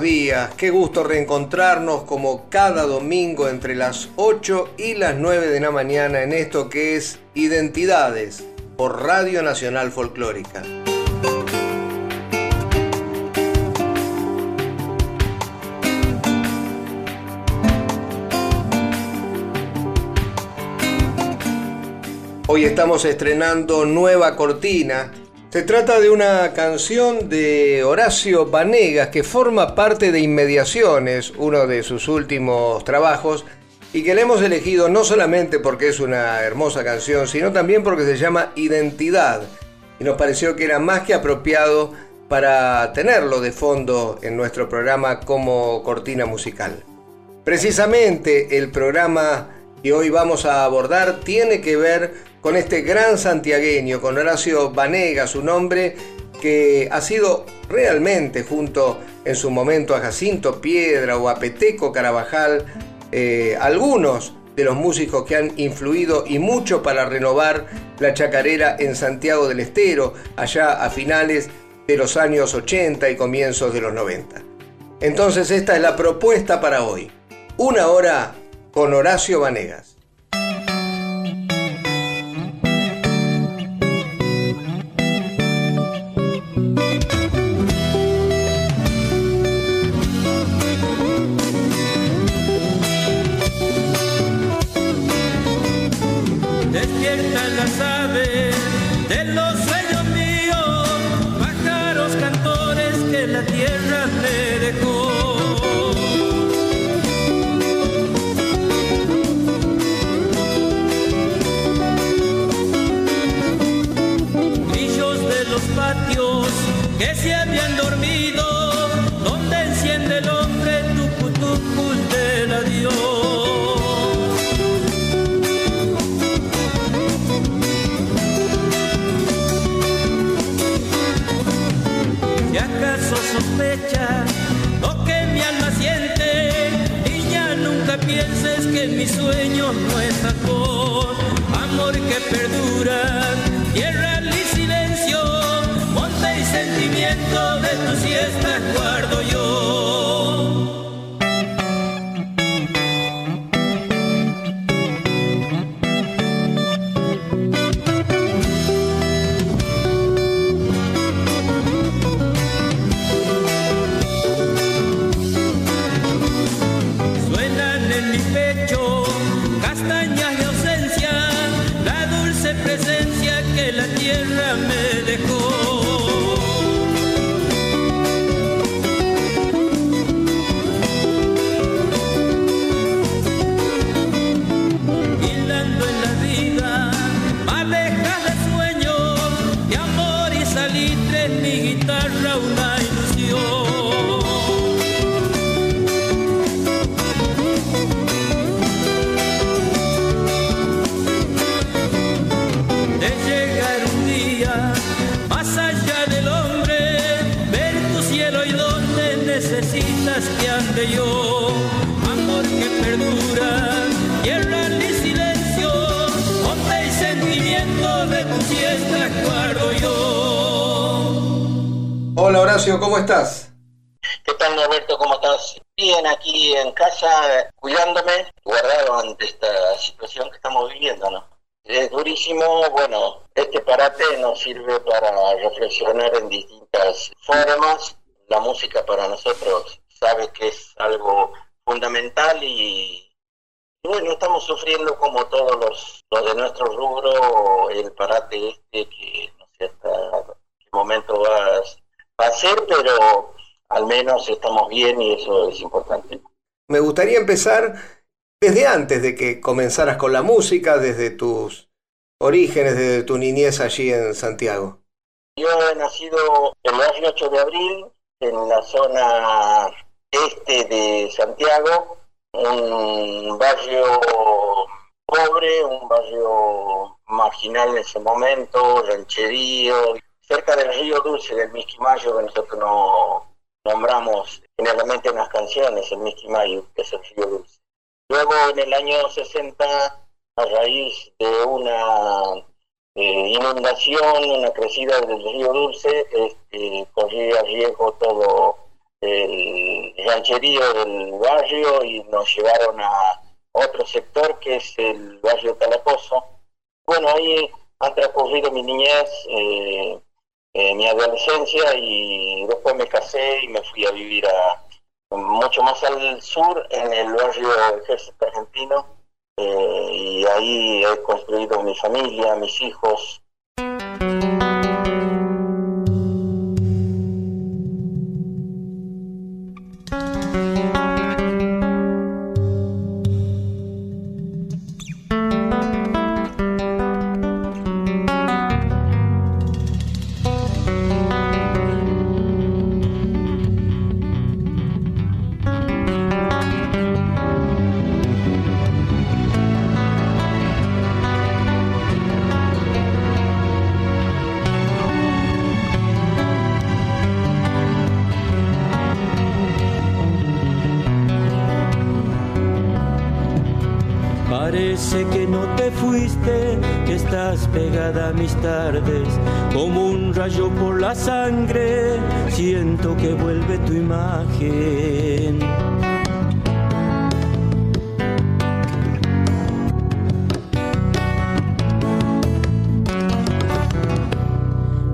Días, qué gusto reencontrarnos como cada domingo entre las 8 y las 9 de la mañana en esto que es Identidades por Radio Nacional Folclórica. Hoy estamos estrenando nueva cortina se trata de una canción de Horacio Vanegas que forma parte de Inmediaciones, uno de sus últimos trabajos, y que le hemos elegido no solamente porque es una hermosa canción, sino también porque se llama Identidad, y nos pareció que era más que apropiado para tenerlo de fondo en nuestro programa como cortina musical. Precisamente el programa hoy vamos a abordar tiene que ver con este gran santiagueño, con Horacio Vanega, su nombre, que ha sido realmente junto en su momento a Jacinto Piedra o a Peteco Carabajal, eh, algunos de los músicos que han influido y mucho para renovar la chacarera en Santiago del Estero, allá a finales de los años 80 y comienzos de los 90. Entonces esta es la propuesta para hoy. Una hora con Horacio Vanegas. Empezar desde antes de que comenzaras con la música, desde tus orígenes, desde tu niñez allí en Santiago. Yo he nacido el 8 de abril en la zona este de Santiago, un barrio pobre, un barrio marginal en ese momento, rancherío, cerca del río Dulce, del Misquimayo, que nosotros no nombramos generalmente en las canciones, el Misquimayo, que es el río Dulce. Luego en el año 60, a raíz de una eh, inundación, una crecida del río Dulce, este, corría riesgo todo el rancherío del barrio y nos llevaron a otro sector que es el barrio Talapozo. Bueno, ahí ha transcurrido mi niñez, eh, eh, mi adolescencia y después me casé y me fui a vivir a mucho más al sur, en el barrio Ejército Argentino, eh, y ahí he construido mi familia, mis hijos. Siento que vuelve tu imagen.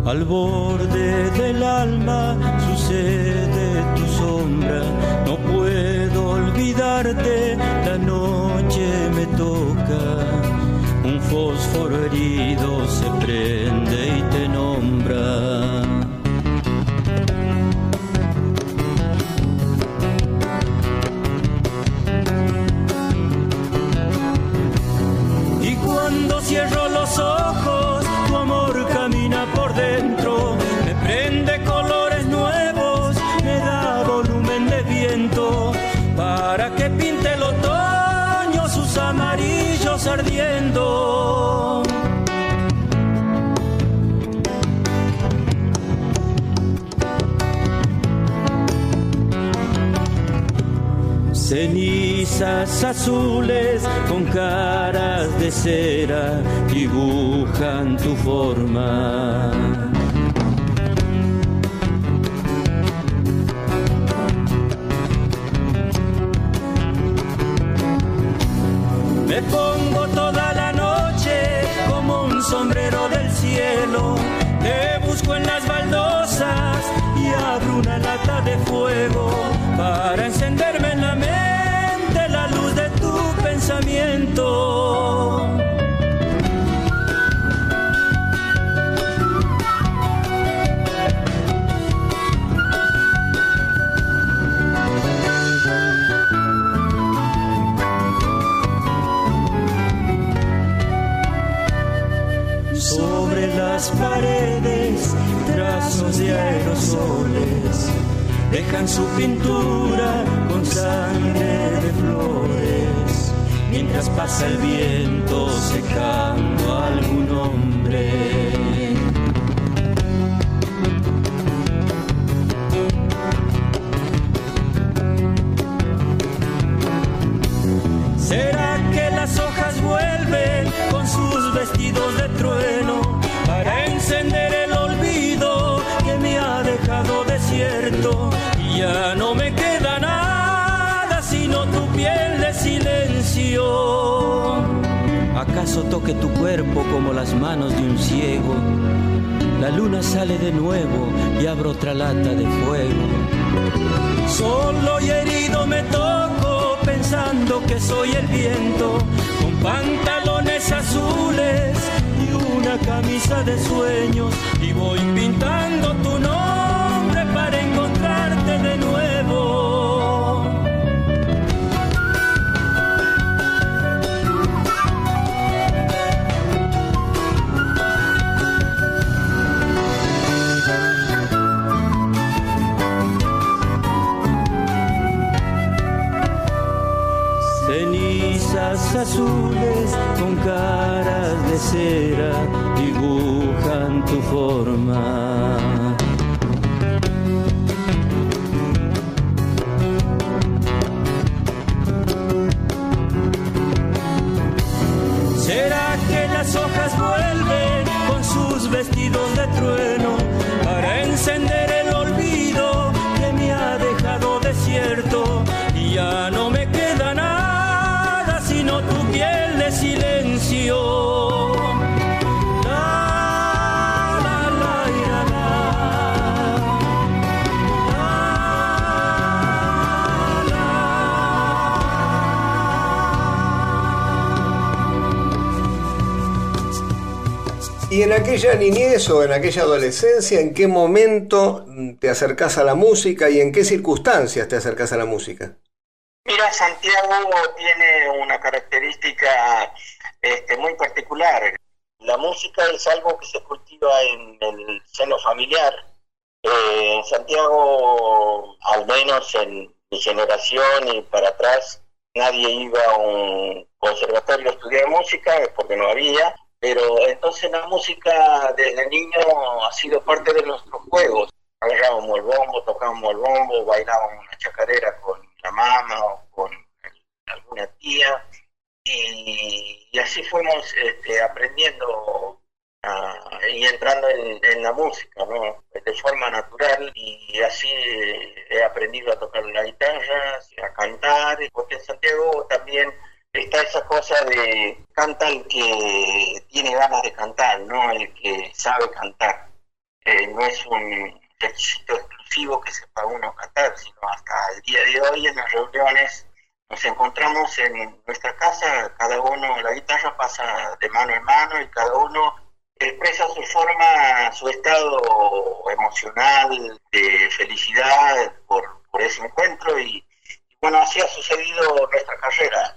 Al borde del alma sucede tu sombra, no puedo olvidarte, la noche me toca un fósforo herido se prende y te nombra. Azules con caras de cera dibujan tu forma. Me pongo toda la noche como un sombrero del cielo. Te busco en las baldosas y abro una lata de fuego para encenderme sobre las paredes trazos de aerosoles dejan su pintura el manos de un ciego? La luna sale de nuevo y abro otra lata de fuego. Solo y herido me toco pensando que soy el viento, con pantalones azules y una camisa de sueños y voy pintando tu nombre azules con caras de cera dibujan tu forma. ¿Será que las hojas vuelven con sus vestidos de trueno en aquella niñez o en aquella adolescencia, ¿en qué momento te acercás a la música y en qué circunstancias te acercás a la música? Mira, Santiago tiene una característica este, muy particular. La música es algo que se cultiva en el seno familiar. Eh, en Santiago, al menos en mi generación y para atrás, nadie iba a un conservatorio a estudiar música porque no había, pero entonces la música desde niño ha sido parte de nuestros juegos. Agarrábamos el bombo, tocábamos el bombo, bailábamos una chacarera con la mamá o con alguna tía y, así fuimos este, aprendiendo ah, y entrando en, en, la música, ¿no? De forma natural y así he aprendido a tocar la guitarra, a cantar, porque en Santiago también está esa cosa de canta el que tiene ganas de cantar, no el que sabe cantar. Eh, no es un requisito exclusivo que sepa uno cantar, sino hasta el día de hoy en las reuniones nos encontramos en nuestra casa, cada uno, la guitarra pasa de mano en mano y cada uno expresa su forma, su estado emocional de felicidad por, ese encuentro y bueno, así ha sucedido nuestra carrera.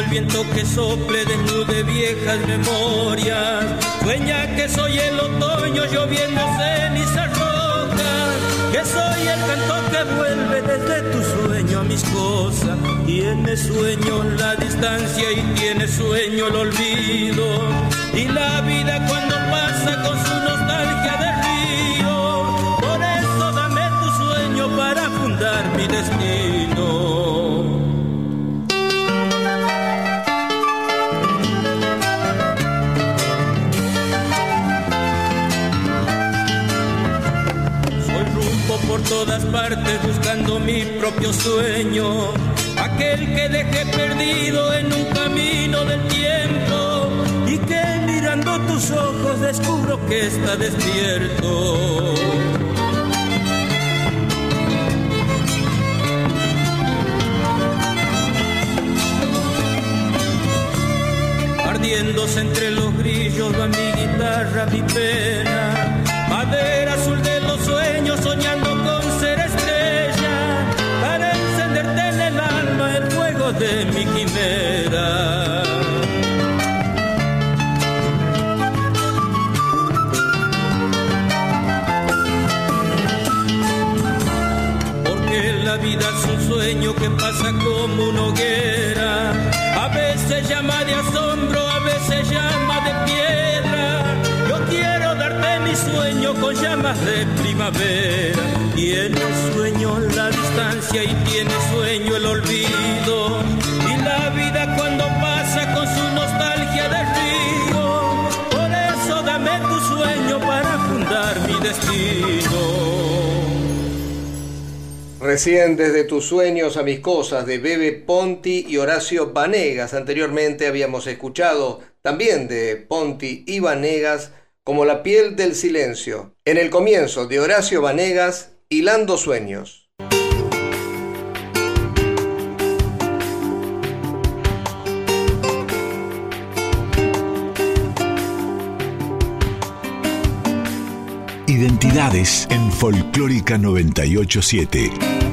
El viento que sople desnude viejas memorias, sueña que soy el otoño lloviendo cenizas rojas, que soy el canto que vuelve desde tu sueño a mis cosas. Tiene sueño la distancia y tiene sueño el olvido. Y la vida cuando pasa con su nostalgia de río. Por eso dame tu sueño para fundar mi destino. Todas partes buscando mi propio sueño, aquel que dejé perdido en un camino del tiempo y que mirando tus ojos descubro que está despierto. Ardiéndose entre los grillos va mi guitarra, mi pena, madera azul de Porque la vida es un sueño que pasa como una hoguera, a veces llama de azor de primavera. Tiene sueño la distancia y tiene sueño el olvido. Y la vida cuando pasa con su nostalgia de río. Por eso dame tu sueño para fundar mi destino. Recién desde tus sueños a mis cosas de Bebe Ponti y Horacio Vanegas. Anteriormente habíamos escuchado también de Ponti y Vanegas como La piel del silencio. En el comienzo de Horacio Vanegas, Hilando Sueños. Identidades en Folclórica 987.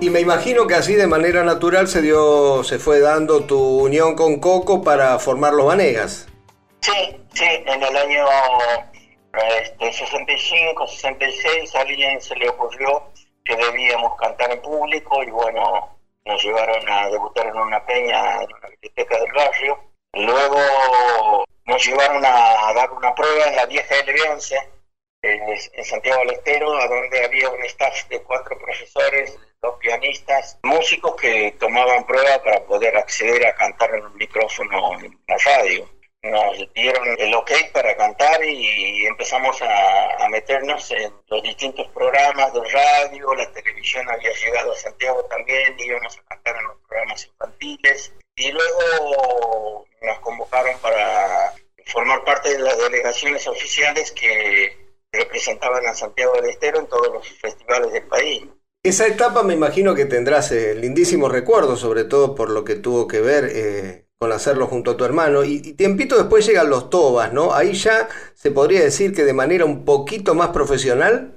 Y me imagino que así de manera natural se dio, se fue dando tu unión con Coco para formar los Vanegas. Sí, sí, en el año este, 65, 66 a alguien se le ocurrió que debíamos cantar en público y bueno, nos llevaron a debutar en una peña en una biblioteca del barrio. Luego nos llevaron a dar una prueba en la vieja L11 en Santiago del Estero, a donde había un staff de cuatro profesores, dos pianistas, músicos que tomaban prueba para poder acceder a cantar en un micrófono en la radio. Nos dieron el ok para cantar y empezamos a, meternos en los distintos programas de radio, la televisión había llegado a Santiago también, íbamos a cantar en los programas infantiles. Y luego nos convocaron para formar parte de las delegaciones oficiales que representaban a Santiago del Estero en todos los festivales del país. Esa etapa me imagino que tendrás eh, lindísimos recuerdos, sobre todo por lo que tuvo que ver eh, con hacerlo junto a tu hermano. Y, tiempito después llegan los Tobas, ¿no? Ahí ya se podría decir que de manera un poquito más profesional.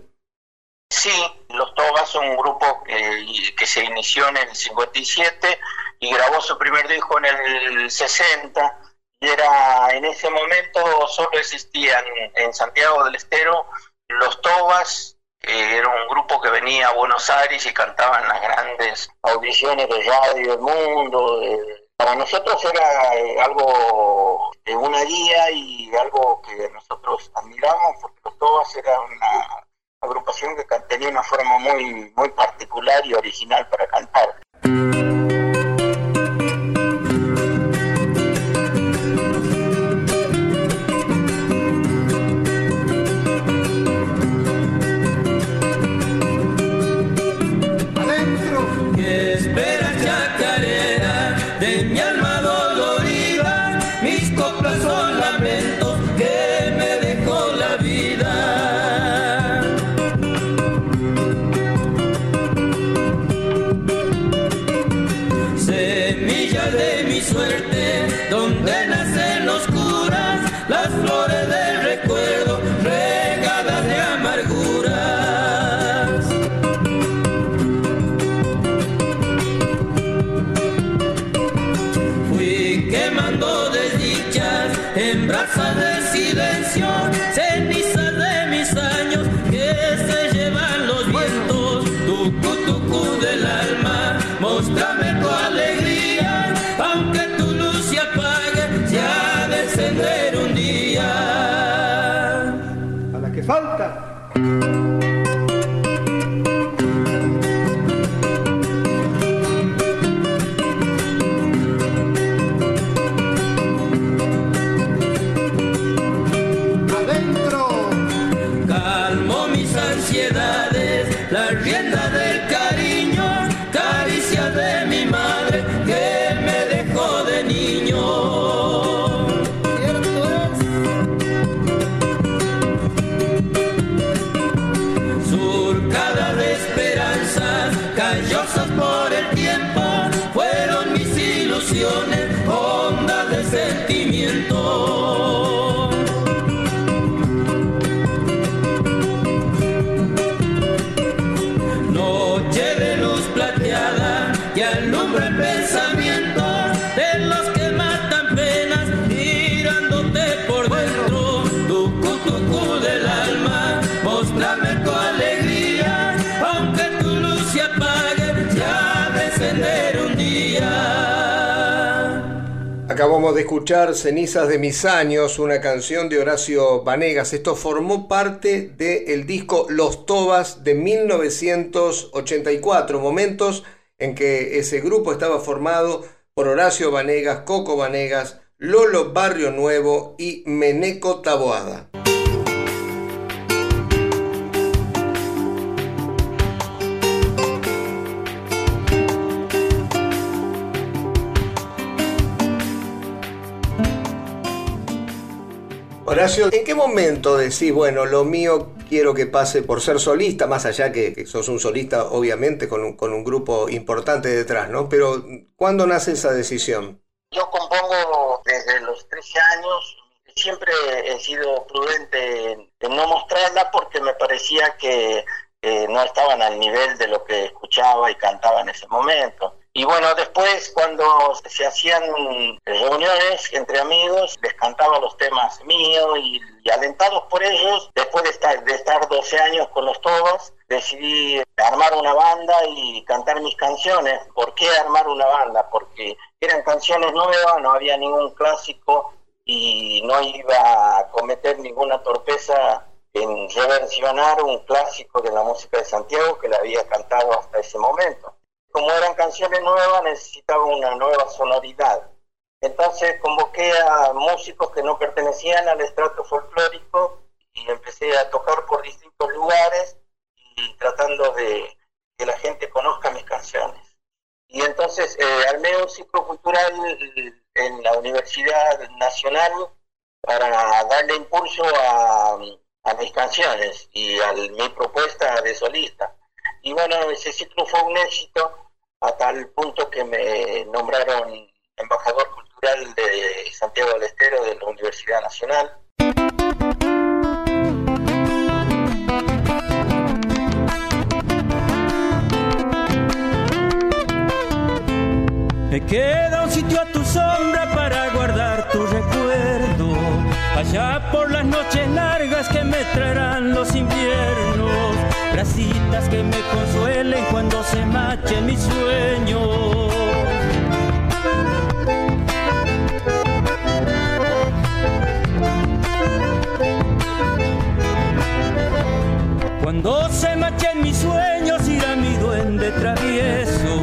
Sí, los Tobas son un grupo que, que se inició en el 57 y grabó su primer disco en el 60. Y era en ese momento solo existían en Santiago del Estero los Tobas, era un grupo que venía a Buenos Aires y cantaban las grandes audiciones de radio del mundo, para nosotros era eh, algo de una guía y algo que nosotros admiramos porque los Tobas una agrupación que tenía una forma muy, muy particular y original para cantar. Pensamiento De escuchar Cenizas de mis años, una canción de Horacio Vanegas. Esto formó parte del disco Los Tobas de 1984, momentos en que ese grupo estaba formado por Horacio Vanegas, Coco Vanegas, Lolo Barrio Nuevo y Meneco Taboada. Horacio, ¿en qué momento decís, bueno, lo mío quiero que pase por ser solista, más allá que, sos un solista, obviamente, con un, con un, grupo importante detrás, ¿no? Pero, ¿cuándo nace esa decisión? Yo compongo desde los 13 años, siempre he sido prudente en, no mostrarla porque me parecía que no estaban al nivel de lo que escuchaba y cantaba en ese momento. Y bueno, después cuando se hacían reuniones entre amigos, les cantaba los temas míos y, alentados por ellos, después de estar, de estar 12 años con los todos, decidí armar una banda y cantar mis canciones. ¿Por qué armar una banda? Porque eran canciones nuevas, no había ningún clásico y no iba a cometer ninguna torpeza en reversionar un clásico de la música de Santiago que le había cantado hasta ese momento como eran canciones nuevas, necesitaba una nueva sonoridad. Entonces convoqué a músicos que no pertenecían al estrato folclórico y empecé a tocar por distintos lugares y tratando de que la gente conozca mis canciones. Y entonces eh, armé un ciclo cultural en la Universidad Nacional para darle impulso a, a mis canciones y a mi propuesta de solista. Y bueno, ese ciclo fue un éxito a tal punto que me nombraron embajador cultural de Santiago del Estero de la Universidad Nacional. Me queda un sitio a tu sombra para guardar tu recuerdo, allá por Que me consuelen cuando se machen mis sueños. Cuando se machen mis sueños irá mi duende travieso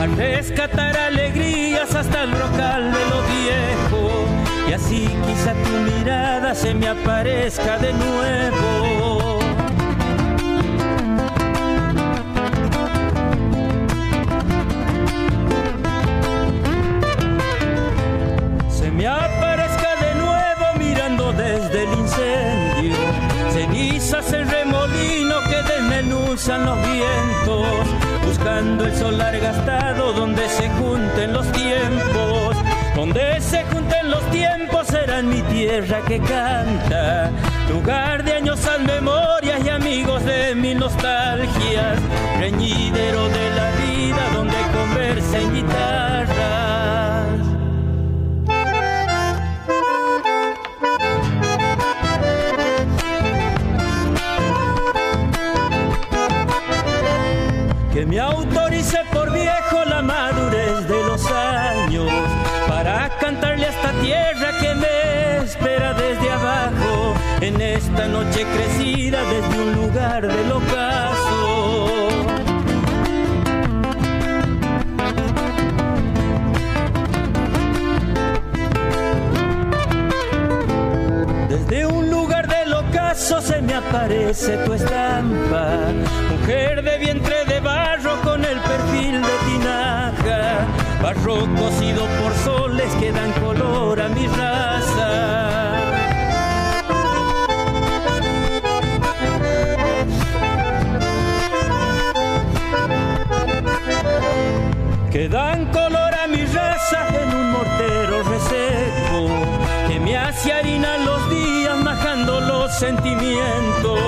a rescatar alegrías hasta el rocal de lo viejo y así quizá tu mirada se me aparezca de nuevo. Los vientos, buscando el solar gastado donde se junten los tiempos. Donde se junten los tiempos será en mi tierra que canta, lugar de años al memorias y amigos de mi nostalgias, reñidero de la vida donde conversa en guitarras. Crecida desde un lugar del ocaso. Desde un lugar del ocaso se me aparece tu estampa, mujer de vientre de barro con el perfil de tinaja, barro cocido por soles que dan color a mi raza. En mortero reseco, que me hace harina los días majando los sentimientos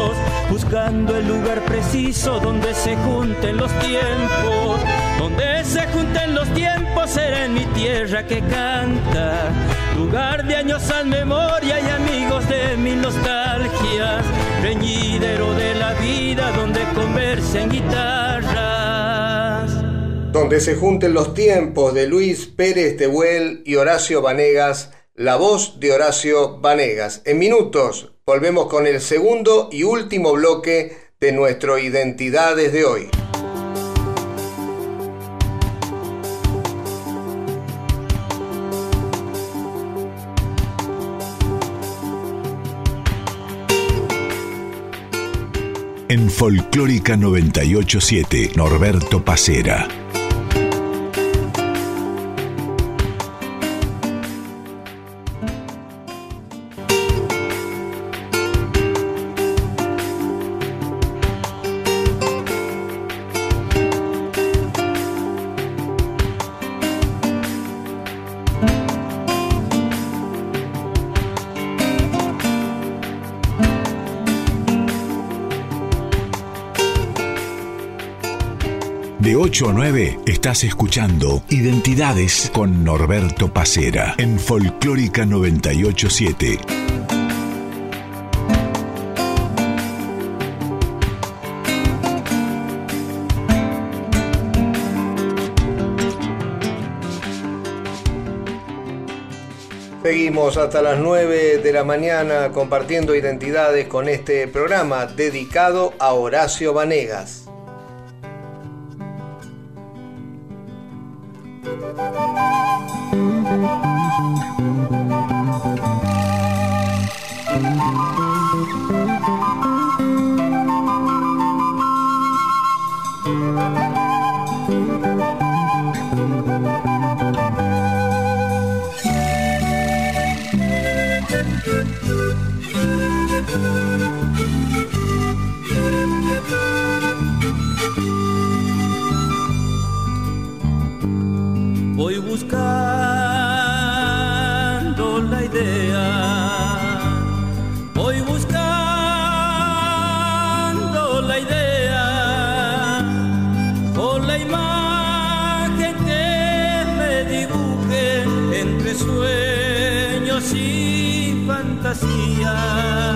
buscando el lugar preciso donde se junten los tiempos. Donde se junten los tiempos será en mi tierra que canta, lugar de años al memoria y amigos de mi nostalgia, reñidero de la vida donde conversen guitarras. Donde se junten los tiempos de Luis Pérez Tehuel y Horacio Vanegas, la voz de Horacio Vanegas. En minutos volvemos con el segundo y último bloque de nuestro Identidades de hoy. En Folclórica 987, Norberto Pacera. 8 a 9 estás escuchando Identidades con Norberto Pacera en Folclórica 987. Seguimos hasta las 9 de la mañana compartiendo identidades con este programa dedicado a Horacio Vanegas. fantasia.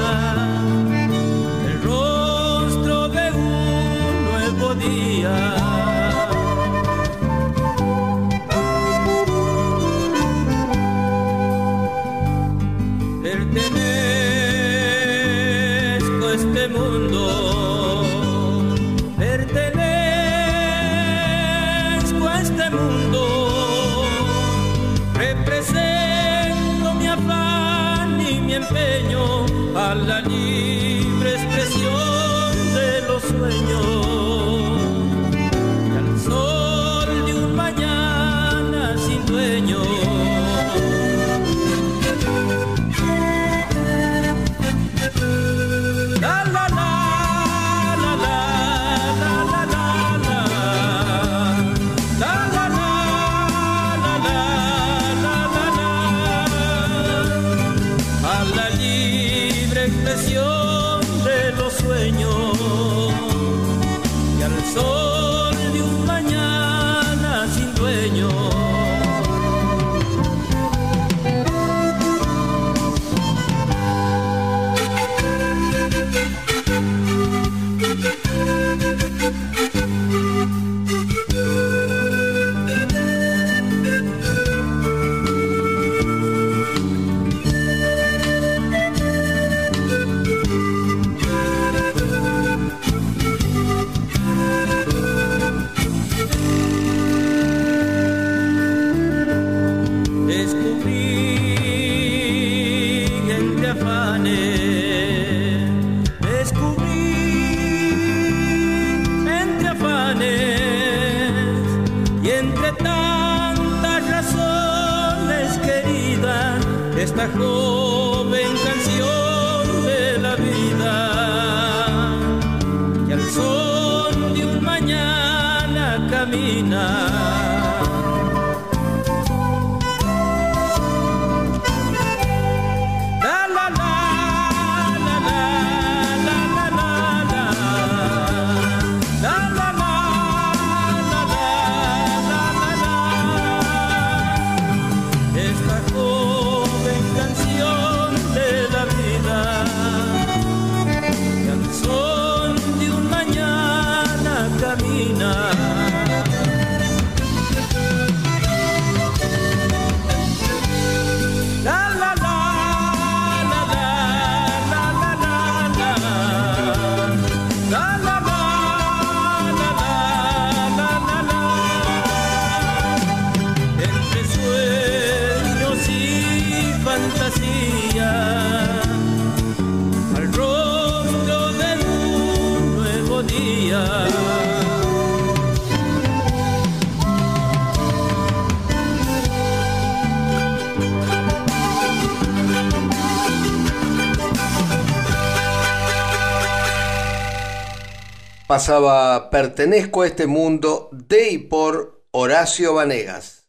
Pasaba Pertenezco a este mundo de y por Horacio Vanegas.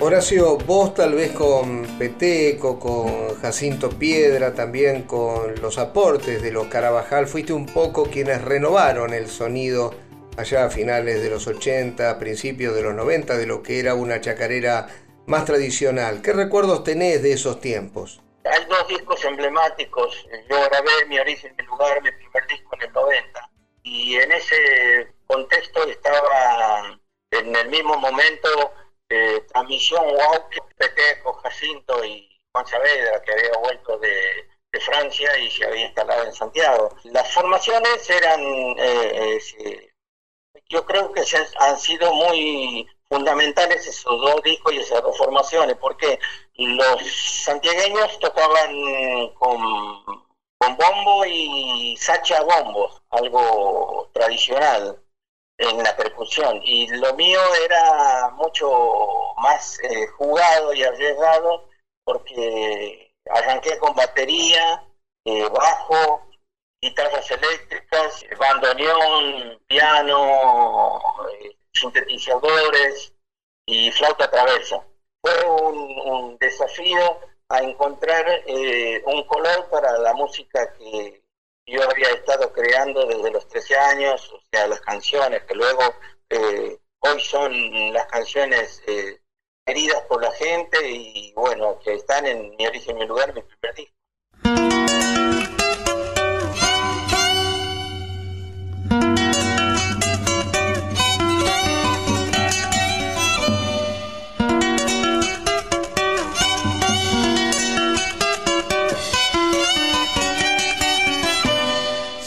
Horacio, vos tal vez con Peteco, con Jacinto Piedra, también con los aportes de los Carabajal, fuiste un poco quienes renovaron el sonido allá a finales de los 80, principios de los 90, de lo que era una chacarera más tradicional. ¿Qué recuerdos tenés de esos tiempos? Hay dos discos emblemáticos. Yo grabé Mi origen, mi lugar, mi primer disco en el 90. Y en ese contexto estaba en el mismo momento eh, transmisión wow Peteco, Jacinto y Juan Saavedra, que había vuelto de, Francia y se había instalado en Santiago. Las formaciones eran, eh, eh, yo creo que han sido muy fundamentales esos dos discos y esas dos formaciones, porque los santiagueños tocaban con, bombo y sacha bombo, algo tradicional en la percusión. Y lo mío era mucho más eh, jugado y arriesgado porque arranqué con batería, eh, bajo, guitarras eléctricas, bandoneón, piano, eh, sintetizadores y flauta traversa. Fue un desafío a encontrar un color para la música que, yo había estado creando desde los 13 años, o sea, las canciones que luego eh, hoy son las canciones eh, queridas por la gente y bueno, que están en mi origen, mi lugar, mi primer disco.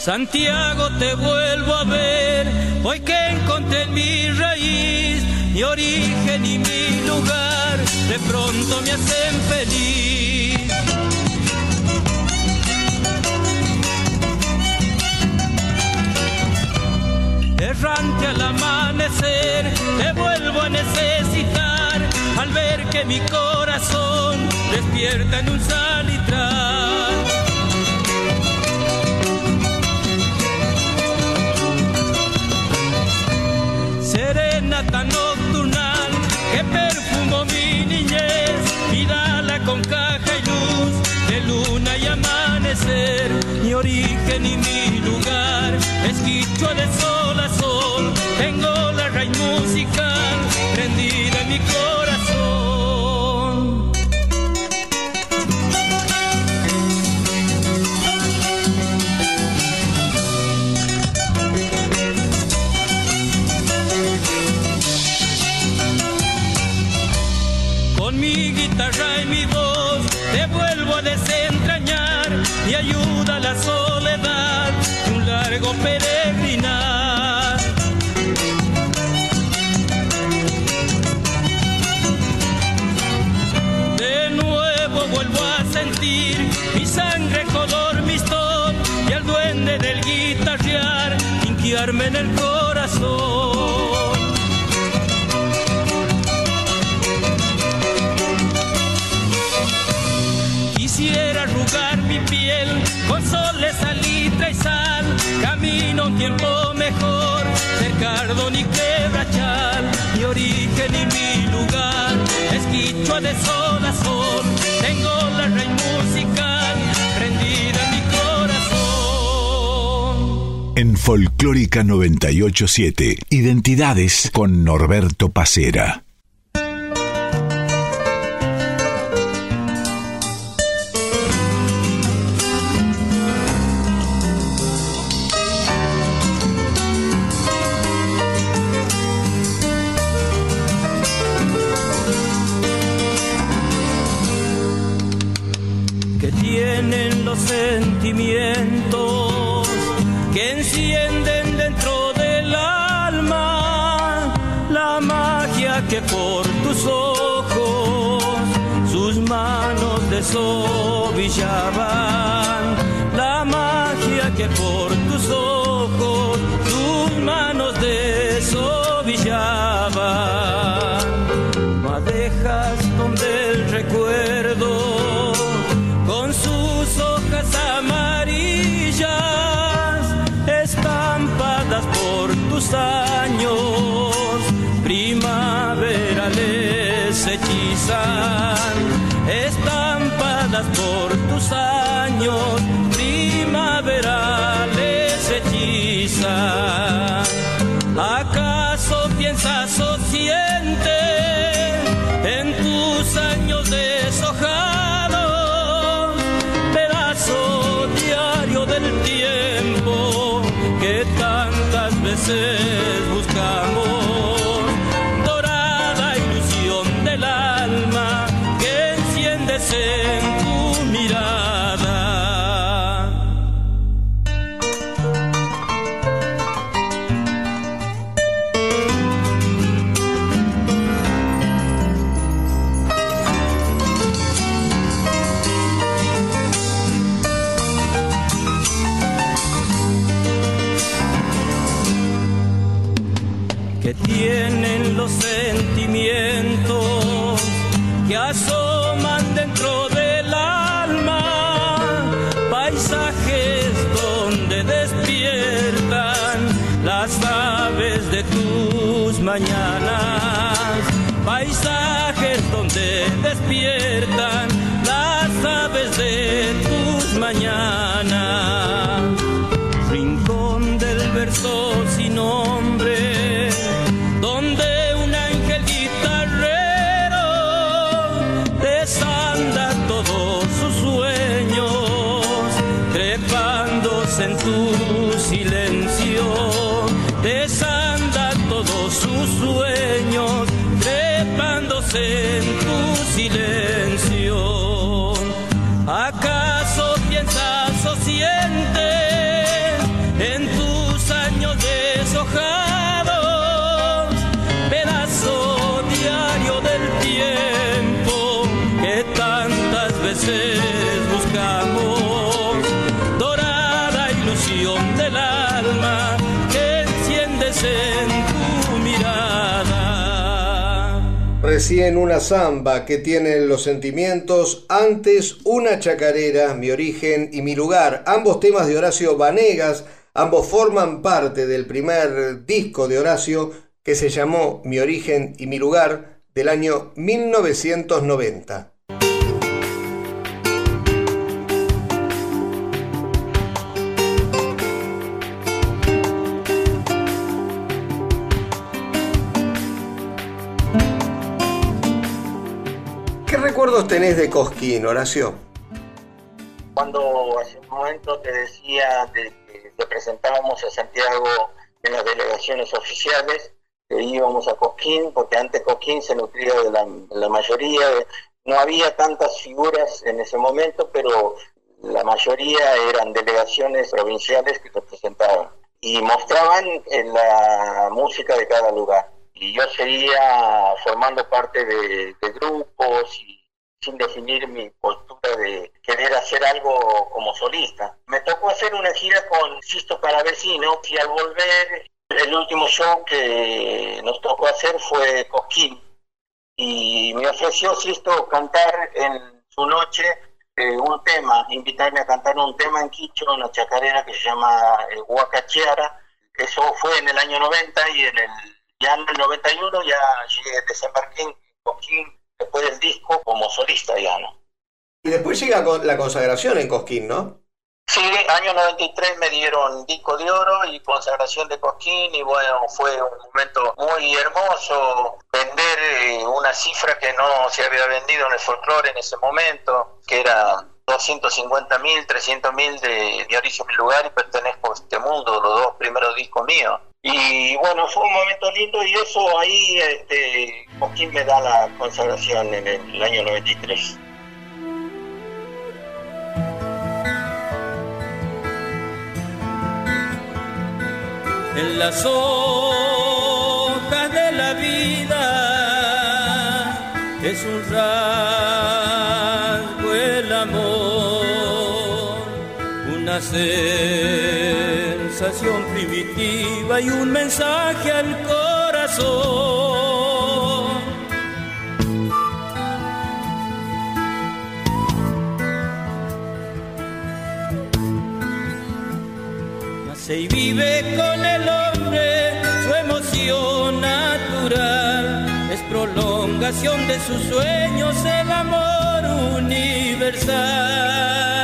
Santiago te vuelvo a ver, hoy que encontré mi raíz, mi origen y mi lugar, de pronto me hacen feliz. Errante al amanecer, te vuelvo a necesitar, al ver que mi corazón despierta en un salitrar. Tan nocturnal que perfumo mi niñez y dala con caja y luz de luna y amanecer. Mi origen y mi lugar es de sol a sol. Tengo la raíz musical De nuevo vuelvo a sentir mi sangre color mistón y al duende del guitarrear inquiarme en el corazón. Quisiera arrugar mi piel con soles, salitre y sal. Camino un tiempo mejor, cercado ni quebrachal. Mi origen y mi lugar es quichua de sol a sol. Tengo la raíz musical prendida en mi corazón. En Folclórica 987, Identidades con Norberto Pacera. Tus años, primaverales hechizan, estampadas por tus años, despiertan las aves de tus mañanas. Rincón del verso sin nombre, donde un ángel guitarrero desanda todos sus sueños, trepándose en tu silencio, desanda todos sus sueños, trepándose en Recién una samba que tiene los sentimientos, antes una chacarera, mi origen y mi lugar, ambos temas de Horacio Vanegas, ambos forman parte del primer disco de Horacio que se llamó Mi origen y mi lugar del año 1990. Recuerdos tenés de Cosquín, Horacio? Cuando hace un momento te decía de que representábamos a Santiago en las delegaciones oficiales, que íbamos a Cosquín, porque antes Cosquín se nutría de la, de la mayoría, de- no había tantas figuras en ese momento, pero la mayoría eran delegaciones provinciales que representaban y mostraban en la música de cada lugar. Y yo seguía formando parte de, de grupos y sin definir mi postura de querer hacer algo como solista. Me tocó hacer una gira con Sisto Palavecino y al volver el último show que nos tocó hacer fue Cosquín y me ofreció Sisto cantar en su noche eh, un tema, invitarme a cantar un tema en Quicho, una chacarera que se llama eh, Huacachiara. Eso fue en el año 90 y en el, ya en el 91 ya llegué, desembarqué en Cosquín después del disco como solista ya, ¿no? Y después llega con la consagración en Cosquín, ¿no? Sí, año 93 me dieron disco de oro y consagración de Cosquín y bueno, fue un momento muy hermoso vender eh, una cifra que no se había vendido en el folclore en ese momento, que era 250 mil, 300 mil de Dionisio Mi Lugar y Pertenezco a este mundo, los dos primeros discos míos. Y bueno, fue un momento lindo y eso ahí, este, Cosquín me da la consagración en el año 93. en las hojas de la vida es un rasgo el amor, una sensación primitiva y un mensaje al corazón. razón. Nace y vive con el hombre su emoción natural, es prolongación de sus sueños el amor universal.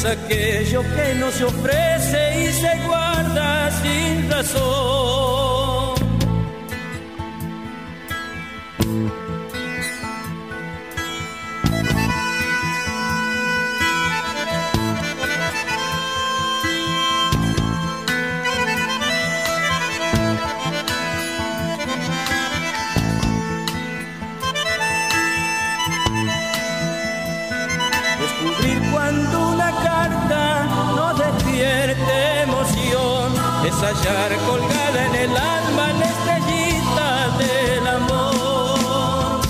Es aquello que no se ofrece y se guarda sin razón. Hallar colgada en el alma la estrellita del amor.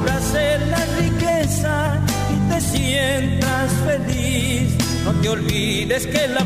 Abrace la riqueza y te sientas feliz. No te olvides que la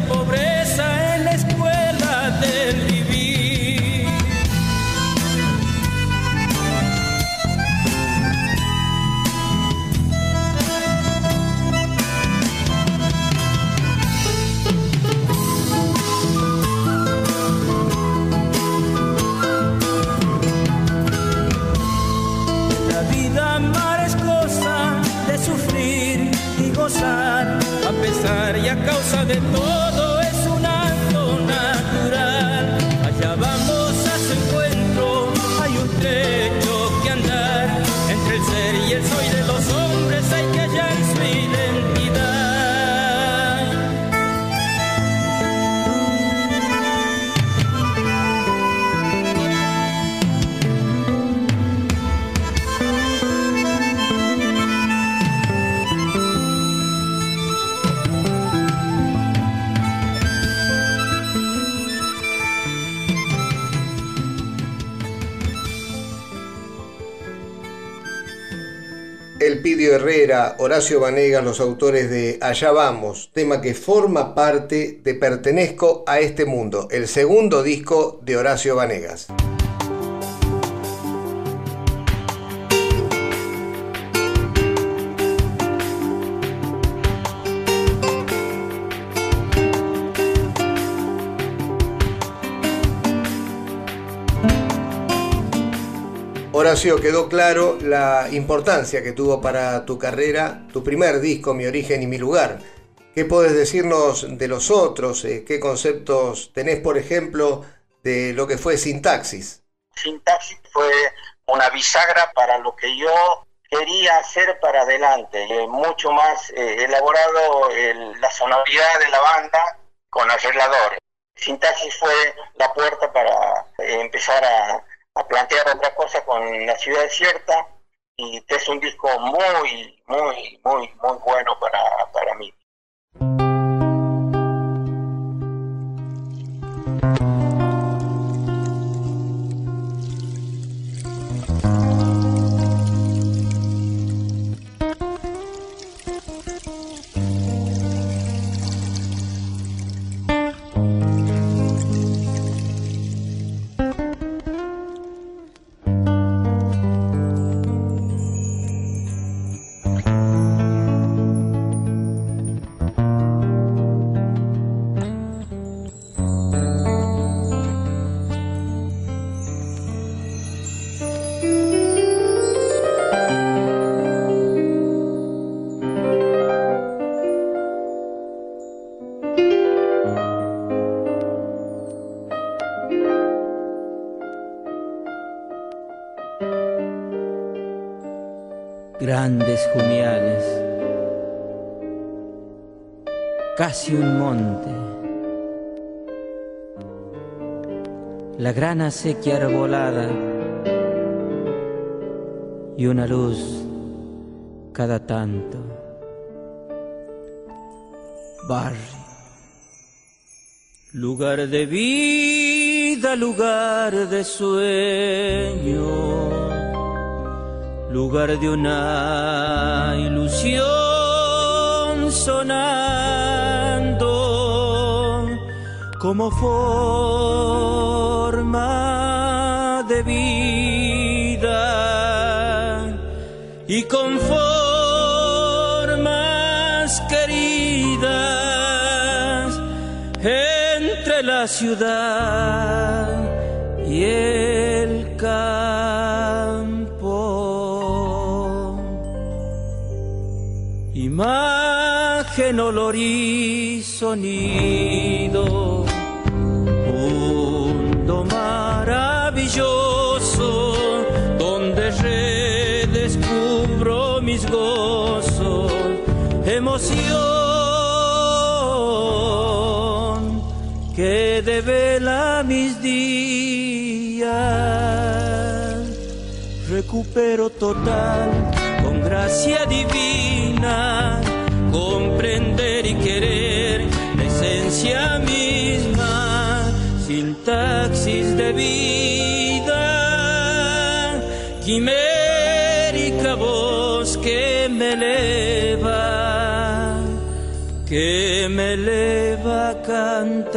a pesar y a causa de todo Horacio Vanegas, los autores de Allá vamos, tema que forma parte de Pertenezco a este mundo, el segundo disco de Horacio Vanegas. Quedó claro la importancia que tuvo para tu carrera tu primer disco, Mi origen y mi lugar. ¿Qué puedes decirnos de los otros? Eh, ¿Qué conceptos tenés, por ejemplo, de lo que fue Sintaxis? Sintaxis fue una bisagra para lo que yo quería hacer para adelante, eh, mucho más eh, elaborado el- la sonoridad de la banda con arregladores. Sintaxis fue la puerta para empezar a, a plantear otra cosa con la ciudad desierta y es un disco muy, muy, muy, muy bueno gran acequia arbolada y una luz cada tanto. Barrio, lugar de vida, lugar de sueño, lugar de una ilusión sonando como de vida y con formas queridas entre la ciudad y el campo. Imagen, olor y sonido, emoción que devela mis días. Recupero total con gracia divina, comprender y querer la esencia misma, sintaxis de vida, quimérica que me eleva cantando.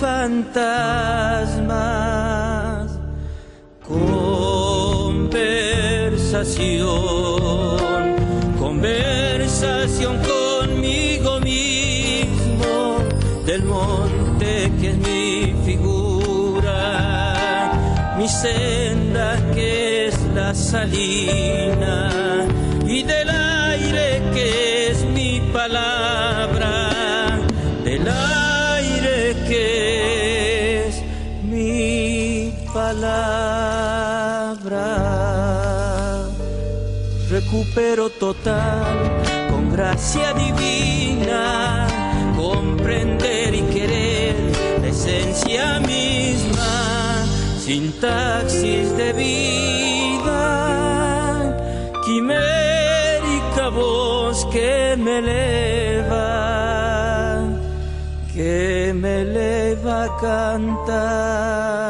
Fantasmas. Conversación, conversación conmigo mismo del monte que es mi figura, mi senda que es la salina Recupero total con gracia divina, comprender y querer la esencia misma, sintaxis de vida, quimérica voz que me eleva, que me eleva cantando.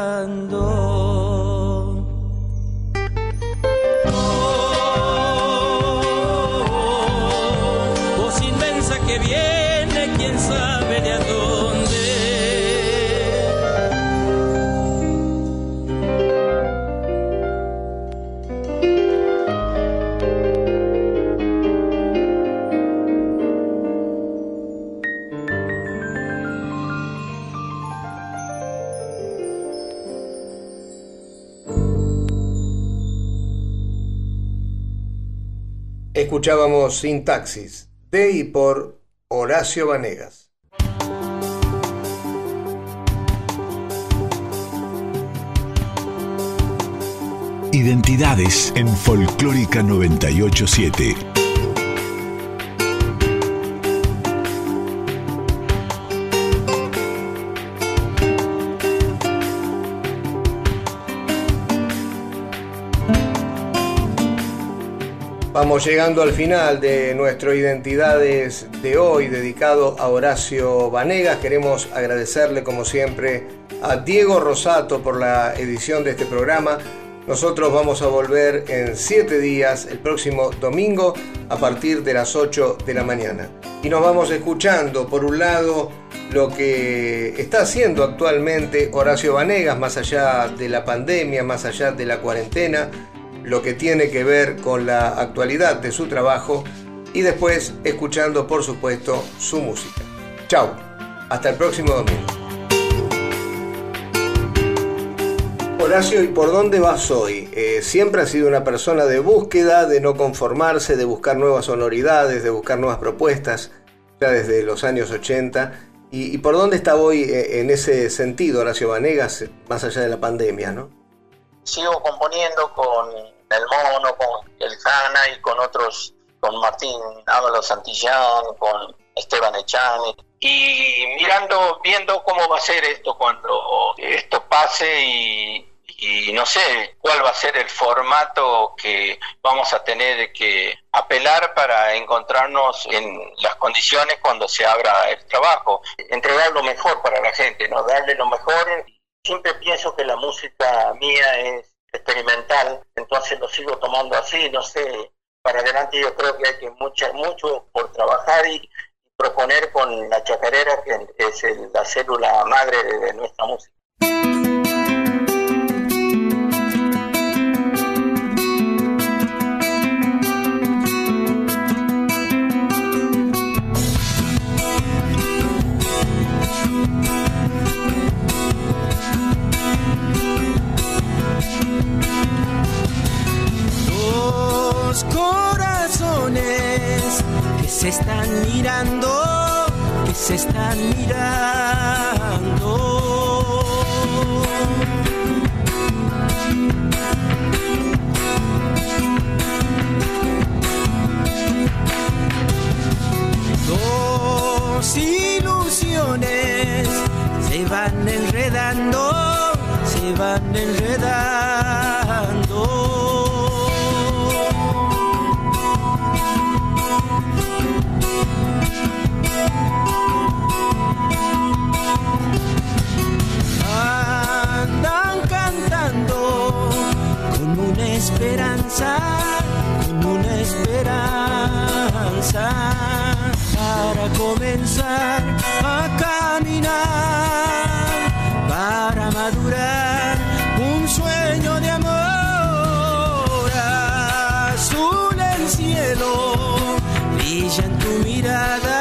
Escuchábamos Sintaxis, de y por Horacio Vanegas. Identidades en Folclórica 987. Vamos llegando al final de nuestro Identidades de hoy dedicado a Horacio Vanegas. Queremos agradecerle como siempre a Diego Rosato por la edición de este programa. Nosotros vamos a volver en siete días, el próximo domingo, a partir de las 8 de la mañana. Y nos vamos escuchando, por un lado, lo que está haciendo actualmente Horacio Vanegas, más allá de la pandemia, más allá de la cuarentena, lo que tiene que ver con la actualidad de su trabajo y después escuchando, por supuesto, su música. Chao, hasta el próximo domingo. Horacio, ¿y por dónde vas hoy? Eh, siempre has sido una persona de búsqueda, de no conformarse, de buscar nuevas sonoridades, de buscar nuevas propuestas, ya desde los años 80. ¿Y, por dónde está hoy eh, en ese sentido, Horacio Vanegas, más allá de la pandemia, no? Sigo componiendo con El Mono, con El Jana y con otros, con Martín Ábalos Santillán, con Esteban Echani, y mirando, viendo cómo va a ser esto cuando esto pase y, no sé cuál va a ser el formato que vamos a tener que apelar para encontrarnos en las condiciones cuando se abra el trabajo, entregar lo mejor para la gente, no darle lo mejor. Siempre pienso que la música mía es experimental, entonces lo sigo tomando así, no sé, para adelante yo creo que hay que mucha, mucho por trabajar y proponer con la chacarera, que es la célula madre de nuestra música. Se están mirando, que se están mirando. Dos ilusiones se van enredando, se van enredando. Esperanza, con una esperanza para comenzar a caminar, para madurar un sueño de amor azul el cielo, brilla en tu mirada,